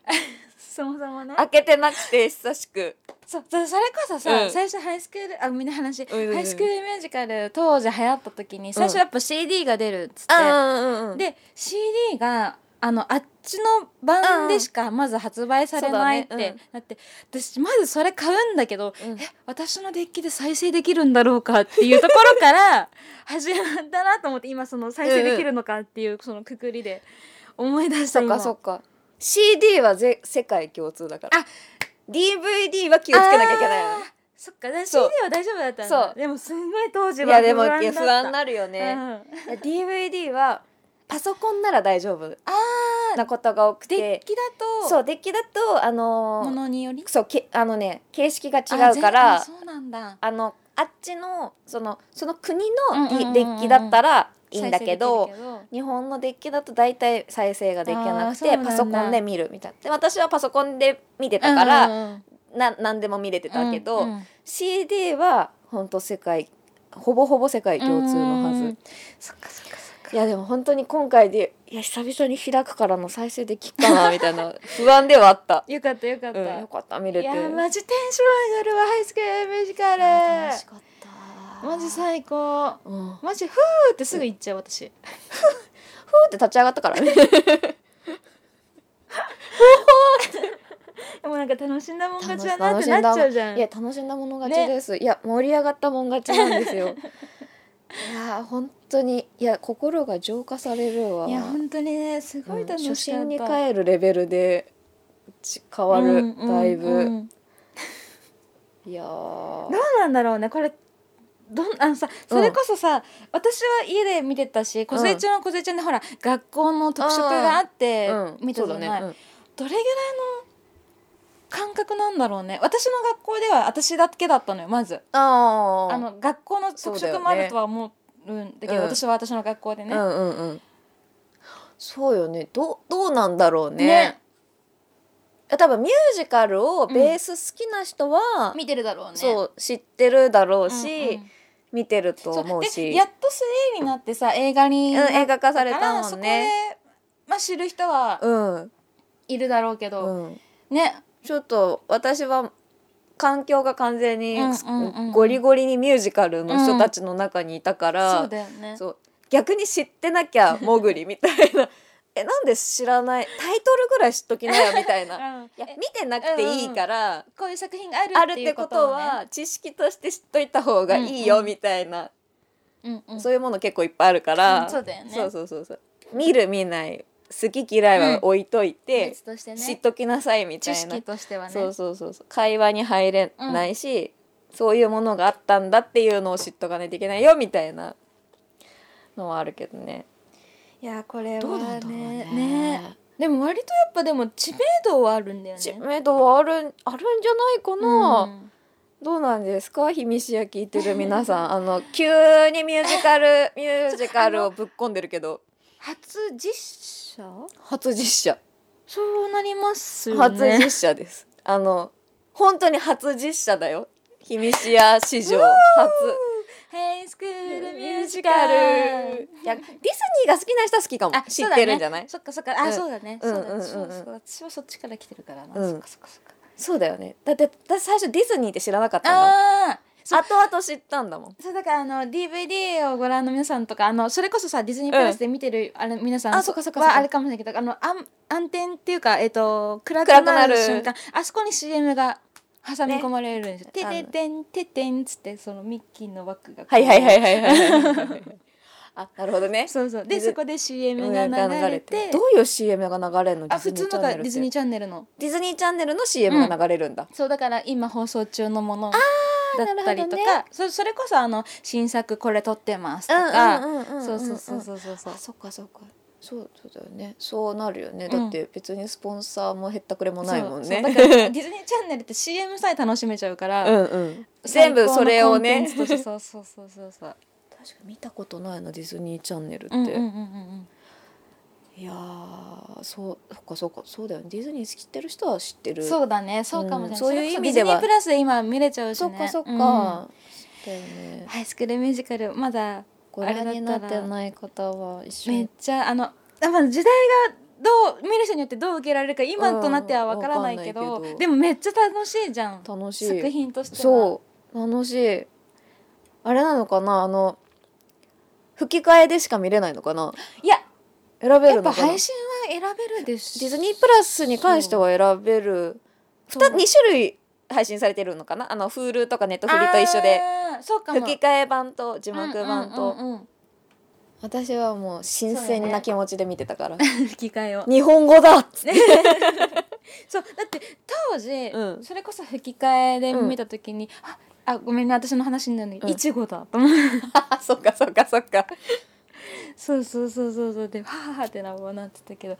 Speaker 1: そもそもね。
Speaker 2: 開けてなくて久しく。
Speaker 1: そうそそれこそさ、
Speaker 2: うん。
Speaker 1: 最初ハイスクールあみんな話、
Speaker 2: うんうんうん。
Speaker 1: ハイスクールミュージカル当時流行った時に最初やっぱ CD が出るっつって、
Speaker 2: うんうん
Speaker 1: で CD があのあっちの版でしかまず発売されないって、
Speaker 2: そうだね。
Speaker 1: なって私まずそれ買うんだけど、
Speaker 2: うん。
Speaker 1: え私のデッキで再生できるんだろうかっていうところから始まったなと思って今その再生できるのかっていうそのくくりで思い出した
Speaker 2: そっ
Speaker 1: 今
Speaker 2: かそっか。CD はぜ世界共通だから。
Speaker 1: あ
Speaker 2: DVD は気をつけなきゃいけないよね。
Speaker 1: そっか。で CD は大丈夫だったん
Speaker 2: そう。
Speaker 1: だでもすごい当時
Speaker 2: い
Speaker 1: は
Speaker 2: やでもいや不安になるよね、いや DVD はパソコンなら大丈夫。
Speaker 1: あ
Speaker 2: なことが多く
Speaker 1: デッ
Speaker 2: て
Speaker 1: キだと。
Speaker 2: そうデッキだとあのー
Speaker 1: ものにより？
Speaker 2: そうけあのね形式が違
Speaker 1: あ
Speaker 2: うから
Speaker 1: あそうなんだ。
Speaker 2: あのあっちのそのその国
Speaker 1: うんうんうんうん
Speaker 2: のデッキだったらいいんだけど日本のデッキだと大体再生ができなくてパソコンで見るみたいな。で私はパソコンで見てたから、
Speaker 1: うんうん。うん
Speaker 2: な何でも見れてたけど、
Speaker 1: うんうん。
Speaker 2: CD は本当世界ほぼほぼ世界共通のはず、
Speaker 1: うんそっかそっかそっか。
Speaker 2: いやでも本当に今回でいや久々に開くからの再生できっかなみたいな <laughs> 不安ではあった、
Speaker 1: よかったよかった、
Speaker 2: うん、よかった見れて。
Speaker 1: いやマジテンション上がるわハイスクールミュージカル
Speaker 2: 楽しかった
Speaker 1: マジ最高。
Speaker 2: うん、ふー
Speaker 1: マジフーってすぐ行っちゃう私。
Speaker 2: って立ち上がったからね。
Speaker 1: でもなんか楽しんだもん勝ちだなってなっちゃうじゃん。
Speaker 2: いや楽しんだもの勝ちです、いや盛り上がったもん勝ちなんですよ。いや本当に。いや心が浄化されるわ。
Speaker 1: いや本当にねすごい楽しかった、
Speaker 2: 初心に帰るレベルでち変わる、
Speaker 1: うんうん
Speaker 2: だいぶ、
Speaker 1: うん
Speaker 2: いやー。
Speaker 1: どうなんだろうね。これどんあのさそれこそさ、私は家で見てたし小ちゃんは小ちゃんでほら学校の特色があって
Speaker 2: うん。
Speaker 1: 見てたじゃない、
Speaker 2: そうだね、うん。
Speaker 1: どれぐらいの感覚なんだろうね。私の学校では私だけだったのよまず。
Speaker 2: あ
Speaker 1: の学校の特色もあるとは思うんだけど、
Speaker 2: うん。
Speaker 1: 私は私の学校でね、
Speaker 2: うんうんうん。そうよね。どうどうなんだろうね。
Speaker 1: ね
Speaker 2: 多分ミュージカルをベース好きな人は、
Speaker 1: 見てるだろうね。
Speaker 2: そう知ってるだろう
Speaker 1: うん
Speaker 2: し、
Speaker 1: うん。
Speaker 2: 見てると思うし。
Speaker 1: やっと 3D になってさ映画に
Speaker 2: うん映画化されたもんね。
Speaker 1: まあ、知る人は
Speaker 2: うん。
Speaker 1: いるだろうけど、
Speaker 2: うん。
Speaker 1: ね。
Speaker 2: ちょっと私は環境が完全に
Speaker 1: うんうんうん
Speaker 2: ゴリゴリにミュージカルの人たちの中にいたから、
Speaker 1: そうだよね。
Speaker 2: そう。逆に知ってなきゃもぐりみたいなえなんで知らない？タイトルぐらい知っときなよ <laughs> みたいな。
Speaker 1: うん
Speaker 2: いや見てなくていいから、
Speaker 1: こういう作品がある
Speaker 2: ある
Speaker 1: って
Speaker 2: ことは知識として知っといた方がいいよ
Speaker 1: うんうん。
Speaker 2: みたいな、
Speaker 1: うんうん。
Speaker 2: そういうもの結構いっぱいあるから、
Speaker 1: うんそうだよね。
Speaker 2: そうそうそうそう。見る見ない好き嫌いは置いといて、
Speaker 1: 別としてね。
Speaker 2: 知っときなさいみたいな。
Speaker 1: 知識としてはね。
Speaker 2: そうそうそうそう。会話に入れないし、そういうものがあったんだっていうのを知っとかないといけないよみたいなのはあるけどね。
Speaker 1: いやこれはね。
Speaker 2: どうなんだろうね。
Speaker 1: ねでも割とやっぱでも知名度はあるんだよね。
Speaker 2: 知名度はあるあるんじゃないかな、
Speaker 1: うん。
Speaker 2: どうなんですか？ひみしや聞いてる皆さん。<laughs> あの急にミュージカル <laughs> ミュージカルをぶっ込んでるけど。
Speaker 1: 初実写？
Speaker 2: 初実写。
Speaker 1: そうなりますよね。
Speaker 2: 初実写です。あの本当に初実写だよ。ひみしや史上初
Speaker 1: ヘイスクールミュージ
Speaker 2: カ
Speaker 1: カル
Speaker 2: ルいやディズニーが好きな人は好きかも。
Speaker 1: あ
Speaker 2: 知ってるんじゃない？
Speaker 1: そ,、っかそっか。あ、
Speaker 2: うん。
Speaker 1: そうだね、
Speaker 2: うん
Speaker 1: そうだ
Speaker 2: うんうん。
Speaker 1: そうそう私はそっちから来てるからな、
Speaker 2: うん。
Speaker 1: そっかそっかそっか
Speaker 2: そうだよね。だって最初ディズニーって知らなかったん
Speaker 1: ああ
Speaker 2: 後々知ったんだもん。
Speaker 1: そうだからあの DVD をご覧の皆さんとかあのそれこそさディズニープラスで見てる、あれ皆さん
Speaker 2: あそっかそっか
Speaker 1: はあれかもしれないけどあの暗暗転っていうかえっ、と暗く
Speaker 2: なる
Speaker 1: 瞬間。あそこに CM が挟み込まれるんですよ。てててんててんつってそのミッキーの枠が
Speaker 2: はいはいはいはいはいはいあなるほどね
Speaker 1: そうそうでそこで CM が流れて
Speaker 2: どういう CM が流れるの
Speaker 1: あ普通のがディズニー
Speaker 2: ー
Speaker 1: チャンネルの
Speaker 2: ディズニーチャンネルの CM が流れるんだ、
Speaker 1: そうだから今放送中のものだったりとか、そそれこそあの新作これ撮ってますとか、そうそうそうそうそうそう
Speaker 2: あそっかそっかそうそうだよね。そうなるよね、
Speaker 1: うん。
Speaker 2: だって別にスポンサーもへったくれもないもんね。
Speaker 1: そうそう。<laughs> だからディズニーチャンネルって CM さえ楽しめちゃうから、
Speaker 2: うんうん。全部それをね。
Speaker 1: 最高のコンテンツとして。そうそうそうそうそう。
Speaker 2: 確かに見たことないなディズニーチャンネルって、
Speaker 1: うんうんうんうん
Speaker 2: いやーそうそっかそうか。そうだよね。ディズニー知ってる人は知ってる。
Speaker 1: うんそうだね。そうかもしれない、
Speaker 2: うん。そういう意味では。
Speaker 1: ディズニープラスで今見れちゃうしね。
Speaker 2: そっかそっか、
Speaker 1: うん。
Speaker 2: だよね。
Speaker 1: ハイスクールミュージカルまだ
Speaker 2: ご覧になってない方は一緒
Speaker 1: めっ
Speaker 2: に
Speaker 1: ちゃあのやっぱ時代がどう見る人によってどう受けられるか今となってはわからないけど,、
Speaker 2: うんけど。
Speaker 1: でもめっちゃ楽しいじゃん。
Speaker 2: 楽しい。
Speaker 1: 作品としては。
Speaker 2: そう楽しい。あれなのかな？あの吹き替えでしか見れないのかな？い
Speaker 1: や
Speaker 2: 選べ
Speaker 1: やっ
Speaker 2: るのかな？
Speaker 1: ぱ配信は選べるです
Speaker 2: ディズニープラスに関しては選べる。
Speaker 1: そう。
Speaker 2: 2種類配信されてるのかな？あの Hulu とか Netflix と一緒で。
Speaker 1: あーそうかも。
Speaker 2: 吹き替え版と字幕版と、
Speaker 1: うんうんうんうん。
Speaker 2: 私はもう新鮮な気持ちで見てたから、<laughs>
Speaker 1: 吹き替えを。
Speaker 2: 日本語だっつって、<laughs>
Speaker 1: そうだって当時、
Speaker 2: うん。
Speaker 1: それこそ吹き替えで見た時に、ああごめんね私の話になるの
Speaker 2: うん。
Speaker 1: にいちごだと思う。
Speaker 2: あ <laughs> そっかそっかそっか。
Speaker 1: そうそうそうそうそう。ではははってななってたけど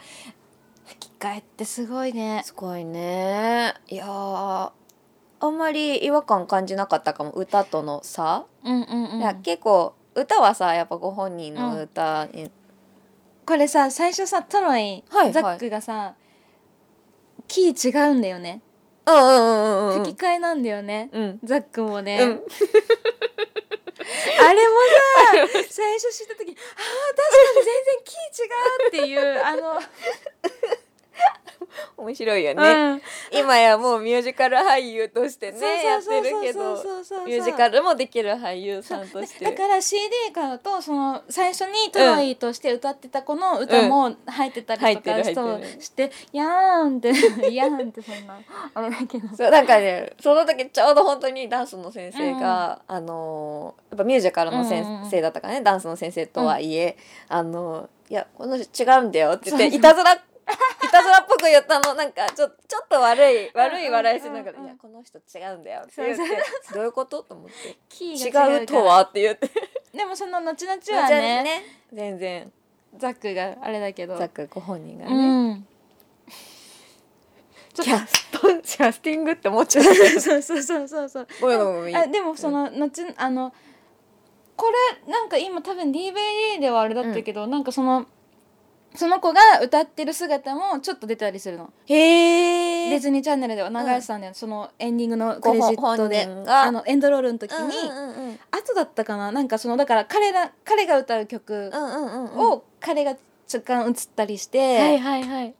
Speaker 1: 吹き替えってすごいね。
Speaker 2: すごいね。いやーあんまり違和感感じなかったかも歌との差、
Speaker 1: うんうんうん。
Speaker 2: いや結構歌はさやっぱご本人の歌に、
Speaker 1: これさ最初さトロイ、
Speaker 2: はいはい。
Speaker 1: ザックがさキー違うんだよね、
Speaker 2: うんうんうんうんうん。
Speaker 1: 吹き替えなんだよね、
Speaker 2: うん。
Speaker 1: ザックもね、
Speaker 2: うん。<laughs>
Speaker 1: あれもさ最初知った時あー確かに全然キー違うっていうあの、<laughs>
Speaker 2: 面白いよ
Speaker 1: う
Speaker 2: ね、
Speaker 1: ん。
Speaker 2: 今やもうミュージカル俳優としてねやってるけどミュージカルもできる俳優さんとして。
Speaker 1: だから CD 買うとその最初にトロイとして歌ってた子の歌も入ってたりとかし
Speaker 2: てる
Speaker 1: して「やーん」って「<laughs> やーん」ってそんなあれだけど。
Speaker 2: そうなんかねその時ちょうど本当にダンスの先生が、あのーやっぱミュージカルの先生だったからね、ダンスの先生とはいえ、あのーいやこの人違うんだよって言っていたずらいたずらっぽく言ったの。なんかちょちょっと悪い悪い笑いしながら「
Speaker 1: うんうん。うん
Speaker 2: いやこの人違うんだよ」って言って。どういうこと？と思って。<laughs>
Speaker 1: キ「ーが違う
Speaker 2: とは?」って言って。
Speaker 1: でもその後々はね
Speaker 2: ね。全然。
Speaker 1: ザックがあれだけど。
Speaker 2: ザックご本人が
Speaker 1: う
Speaker 2: ね、
Speaker 1: ん。
Speaker 2: キャストキャスティングって思っちゃった
Speaker 1: そうそうそうそうそう。
Speaker 2: ごめんごめん
Speaker 1: あでもその後あのこれなんか今多分 DVD ではあれだったけど、なんかそのその子が歌ってる姿もちょっと出たりするの、
Speaker 2: へえ
Speaker 1: ディズニーチャンネルでは流れてたんだよ、そのエンディングのクレジットで。あ。のエンドロールの時に、
Speaker 2: うんうんうん。
Speaker 1: 後だったかな。なんかそのだから彼ら彼が歌う曲
Speaker 2: うんうんうんうん。
Speaker 1: を彼が若干映ったりして、
Speaker 2: はいはいはい。
Speaker 1: っ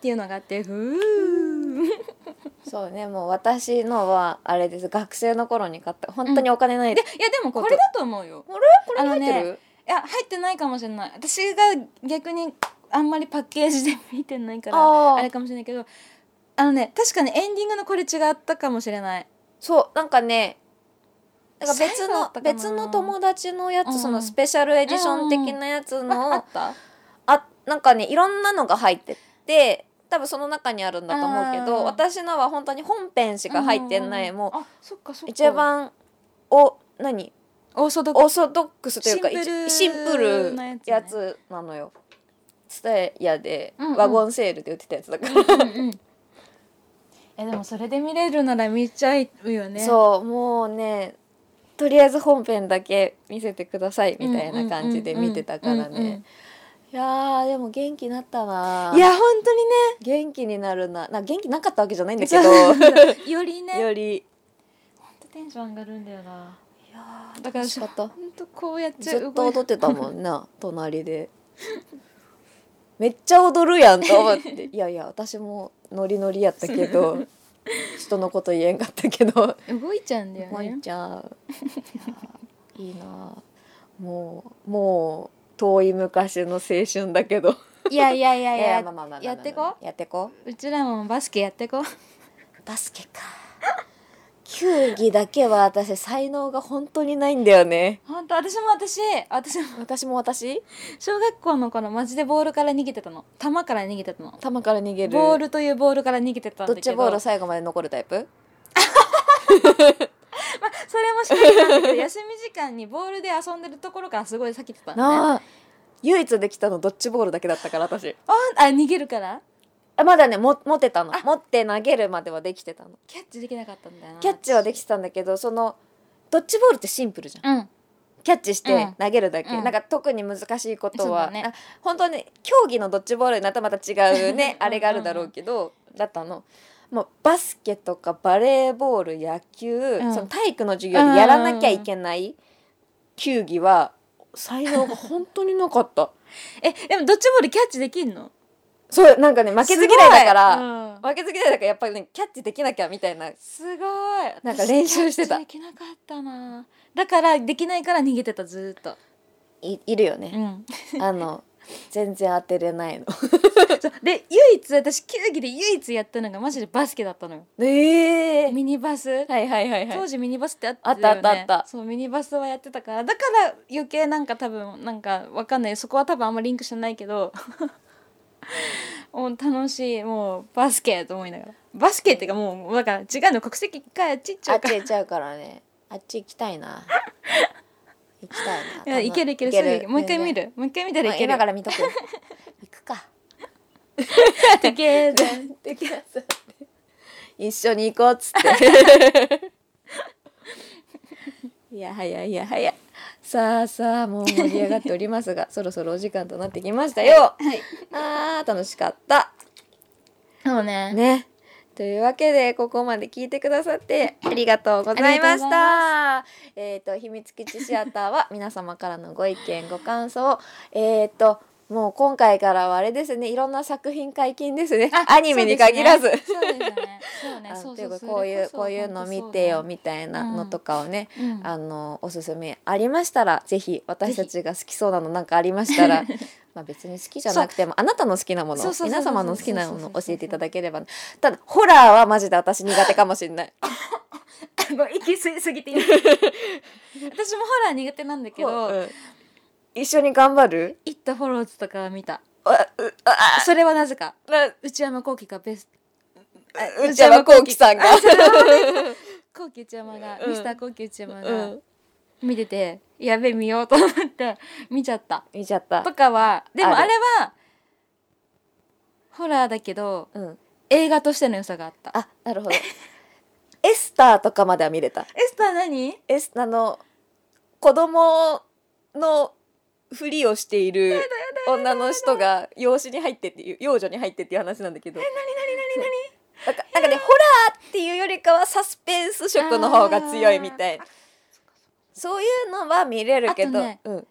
Speaker 1: ていうのがあってふー。<laughs>
Speaker 2: そうねもう私のはあれです。学生の頃に買った。本当にお金ない、
Speaker 1: でいやでもこれだと思うよ。
Speaker 2: これ？これ入ってる、
Speaker 1: いや入ってないかもしれない。私が逆にあんまりパッケージで見てないから
Speaker 2: あ
Speaker 1: れかもしれないけどあのね確かにエンディングのこれ違ったかもしれない。
Speaker 2: そうなんかねなんか別の別の友達のやつ、
Speaker 1: うん。
Speaker 2: そのスペシャルエディション的なやつの、
Speaker 1: ああった？
Speaker 2: あなんかねいろんなのが入ってて多分その中にあるんだと思うけど私のは本当に本編しか入ってない、もう
Speaker 1: あそっかそっか。
Speaker 2: 一番お何？
Speaker 1: オーソドック
Speaker 2: オーソドックスというか
Speaker 1: シンプルなやつ
Speaker 2: なのよ。スタヤでワゴンセールで売ってたやつだから、
Speaker 1: でもそれで見れるなら見ちゃうよね。
Speaker 2: そうもうねとりあえず本編だけ見せてくださいみたいな感じで見てたからね。いやーでも元気になったない
Speaker 1: や本当に
Speaker 2: 元気になるな。な元気なかったわけじゃないんだけど。
Speaker 1: ね <laughs> よりね。
Speaker 2: より。
Speaker 1: ほんとテンション上がるんだよな。い
Speaker 2: やー
Speaker 1: だから
Speaker 2: 楽しかった。
Speaker 1: ほんとこうやって。
Speaker 2: ずっと踊ってたもんな隣で <laughs> めっちゃ踊るやんと思って。<laughs> いやいや私もノリノリやったけど <laughs> 人のこと言えんかったけど。
Speaker 1: 動いちゃうんだよ
Speaker 2: もういちゃう。いやいいな。もうもう遠い昔の青春だけど。
Speaker 1: いやいやいや <laughs> いややってこ
Speaker 2: やってこ
Speaker 1: うちらもバスケやってこう。
Speaker 2: バスケか球技だけは私才能が本当にないんだよね。
Speaker 1: 本当私も私。私も。
Speaker 2: 私も私？
Speaker 1: 小学校の頃マジでボールから逃げてたの。球から逃げてたの。
Speaker 2: 球から逃げる。
Speaker 1: ボールというボールから逃げてたんだけど。
Speaker 2: ドッジボール最後まで残るタイプ？<laughs>
Speaker 1: それもしかりなんだけど休み時間にボールで遊んでるところからすごい避けてたのね。
Speaker 2: 唯一できたのドッジボールだけだったから私。
Speaker 1: ああ逃げるから。
Speaker 2: あまだねも持ってたの。持って投げるまではできてたの。
Speaker 1: キャッチできなかったんだよな。
Speaker 2: キャッチはできてたんだけどそのドッジボールってシンプルじゃん。
Speaker 1: うん。
Speaker 2: キャッチして
Speaker 1: うん。
Speaker 2: 投げるだけ、
Speaker 1: うん。
Speaker 2: なんか特に難しいことは、
Speaker 1: ね。
Speaker 2: あ本当に競技のドッジボールになったらまた違うねあれがあるだろうけどだったの。もうバスケとかバレーボール野球、
Speaker 1: ん。
Speaker 2: その体育の授業でやらなきゃいけない球技は才能が本当になかった。<laughs>
Speaker 1: えでもドッジボールキャッチできんの？
Speaker 2: そうなんかね負けず嫌いだから、
Speaker 1: うん。
Speaker 2: 負けず嫌いだからやっぱりねキャッチできなきゃみたいな。
Speaker 1: すごい。
Speaker 2: なんか練習してた。
Speaker 1: できなかったな。だからできないから逃げてたずーっと。
Speaker 2: いいるよ
Speaker 1: う
Speaker 2: ね、
Speaker 1: ん。
Speaker 2: あの全然当てれないの。<laughs>
Speaker 1: で唯一私球技で唯一やったのがマジでバスケだったのよ。
Speaker 2: ええ
Speaker 1: ミニバス。
Speaker 2: はいはいはいはい。
Speaker 1: 当時ミニバスってあった
Speaker 2: あったあったあった。
Speaker 1: そうミニバスはやってたから。だから余計なんか多分なんかわかんない。そこは多分あんまリンクしてないけどもう楽しいもうバスケと思いながら。バスケっていうかもうだから違うの国籍がちっちゃ
Speaker 2: あ
Speaker 1: いから。
Speaker 2: っち行っちゃうからね。あっち行きたいな。行きたい
Speaker 1: いや
Speaker 2: ない
Speaker 1: けるいけるすぐ行ける。もう一回見る。もう一回見たらいける。
Speaker 2: 今から見とく。<laughs> 行くか。
Speaker 1: いける
Speaker 2: できます一緒に行こうっつって。<laughs> いやはやいやはや <laughs> さあさあもう盛り上がっておりますが <laughs> そろそろお時間となってきましたよ、
Speaker 1: はい。
Speaker 2: あー楽しかった。
Speaker 1: そうね。
Speaker 2: ね。というわけでここまで聞いてくださってありがとうございました。えっ、と秘密基地シアターは皆様からのご意見ご感想えっ、ともう今回からはあれですねいろんな作品解禁ですね。アニメに限らず。
Speaker 1: そうですね。そうね。<laughs>
Speaker 2: こういうこういうの見てよみたいなのとかをね、
Speaker 1: うん。
Speaker 2: あのおすすめありましたらぜひ私たちが好きそうなのなんかありましたら <laughs> まあ別に好きじゃなくてもあなたの好きなもの皆様の好きなものを教えていただければ。ただホラーはマジで私苦手かもしれない。<laughs>
Speaker 1: もう息吸いすぎて私もホラー苦手なんだけど、
Speaker 2: うん一緒に頑張る？
Speaker 1: イットフォローズとかは見た。
Speaker 2: あうあ
Speaker 1: それはなぜか。
Speaker 2: な
Speaker 1: 内山聖輝がベス
Speaker 2: 内山聖輝さんが？
Speaker 1: 聖輝内山が、
Speaker 2: うん。
Speaker 1: ミスター聖輝内山
Speaker 2: う
Speaker 1: が
Speaker 2: ん。
Speaker 1: 見てて、やべえ見ようと思って見ちゃった。
Speaker 2: 見ちゃった。
Speaker 1: とかはでも
Speaker 2: あ
Speaker 1: れはホラーだけど
Speaker 2: うん。
Speaker 1: 映画としての良さがあった。
Speaker 2: あなるほど。<laughs> エスターとかまでは見れた。
Speaker 1: エスター何？
Speaker 2: エスあの子供のふりをしている女の人が養子に入ってっていう養女に入ってっていう話なんだけど。え何何何何なんかなんかねホラーっていうよりかはサスペンス色の方が強いみたいそういうのは見れるけど、
Speaker 1: ね
Speaker 2: うん、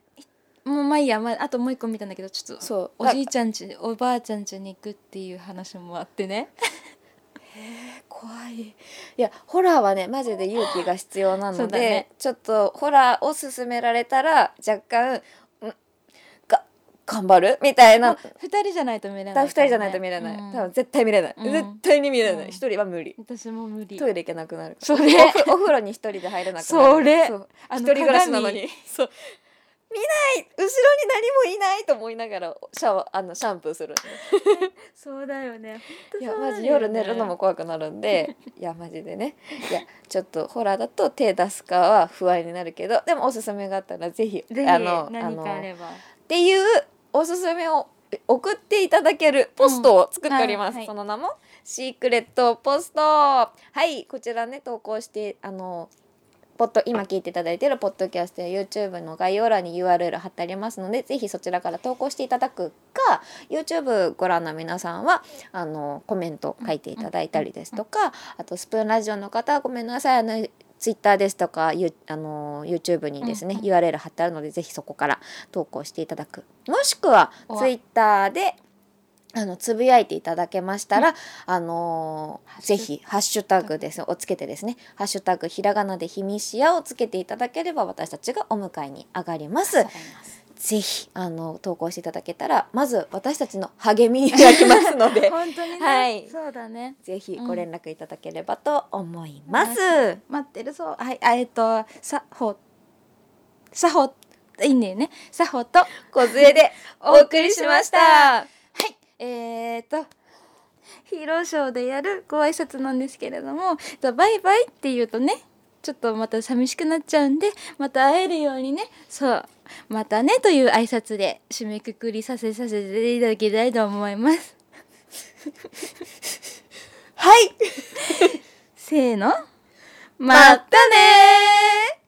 Speaker 1: もうまあいいや、まあ、あともう一個見たんだけどちょっと
Speaker 2: そう。
Speaker 1: おじいちゃんちおばあちゃんちに行くっていう話もあってね。
Speaker 2: 怖い。いやホラーはねマジで勇気が必要なので、
Speaker 1: ね。
Speaker 2: ちょっとホラーを勧められたら若干頑張る？みたいな。
Speaker 1: 二人じゃないと見れない
Speaker 2: 二人じゃないと見れない、
Speaker 1: うん。
Speaker 2: 多分絶対見れない、
Speaker 1: うん。
Speaker 2: 絶対に見れない。
Speaker 1: うん。
Speaker 2: 一人は無理。
Speaker 1: 私も無理。
Speaker 2: トイレ行けなくなる。
Speaker 1: それ。
Speaker 2: お風呂に一人で入れなくなる。
Speaker 1: それ。
Speaker 2: そう。
Speaker 1: あの
Speaker 2: 一人暮らしなの
Speaker 1: 鏡。
Speaker 2: にそう。見ない。後ろに何もいないと思いながらシャワーあのシャンプーする。
Speaker 1: そうだよね。
Speaker 2: いやマジ夜寝るのも怖くなるんで。<laughs> いやマジでね。いやちょっとホラーだと手出すかは不安になるけどでもおすすめがあったらぜひあのあ
Speaker 1: 何
Speaker 2: の
Speaker 1: かあれば。
Speaker 2: っていうおすすめを送っていただけるポストを作っております、
Speaker 1: うん。はい。
Speaker 2: その名もシークレットポスト。はいこちらね投稿してあのポッド今聞いていただいているポッドキャストや YouTube の概要欄に URL 貼ってありますのでぜひそちらから投稿していただくか YouTube ご覧の皆さんはあのコメント書いていただいたりですとかあとスプーンラジオの方はごめんなさいあの Twitter ですとかゆあの YouTube にですね、
Speaker 1: うん
Speaker 2: URL 貼ってあるのでぜひそこから投稿していただく。もしくは
Speaker 1: おわ。
Speaker 2: Twitter であのつぶやいていただけましたら、あのーぜひハッシュタグですねをつけてですねハッシュタグひらがなでひみしやをつけていただければ私たちがお迎えに上が
Speaker 1: ります
Speaker 2: ぜひあの投稿していただけたらまず私たちの励みになりますので。<laughs>
Speaker 1: 本当にね、
Speaker 2: はい。
Speaker 1: そうだね。
Speaker 2: ぜひご連絡いただければと思います。
Speaker 1: 待ってるそうはいあえっとさほさほいいんだよね。さほと
Speaker 2: 小杖でお送りしました。
Speaker 1: はい。えー、とヒーローショーでやるご挨拶なんですけれどもとバイバイって言うとねちょっとまた寂しくなっちゃうんでまた会えるようにね。そうまたねという挨拶で締めくくりさせさせていただきたいと思います。
Speaker 2: はい、<laughs>
Speaker 1: せーの。
Speaker 2: またね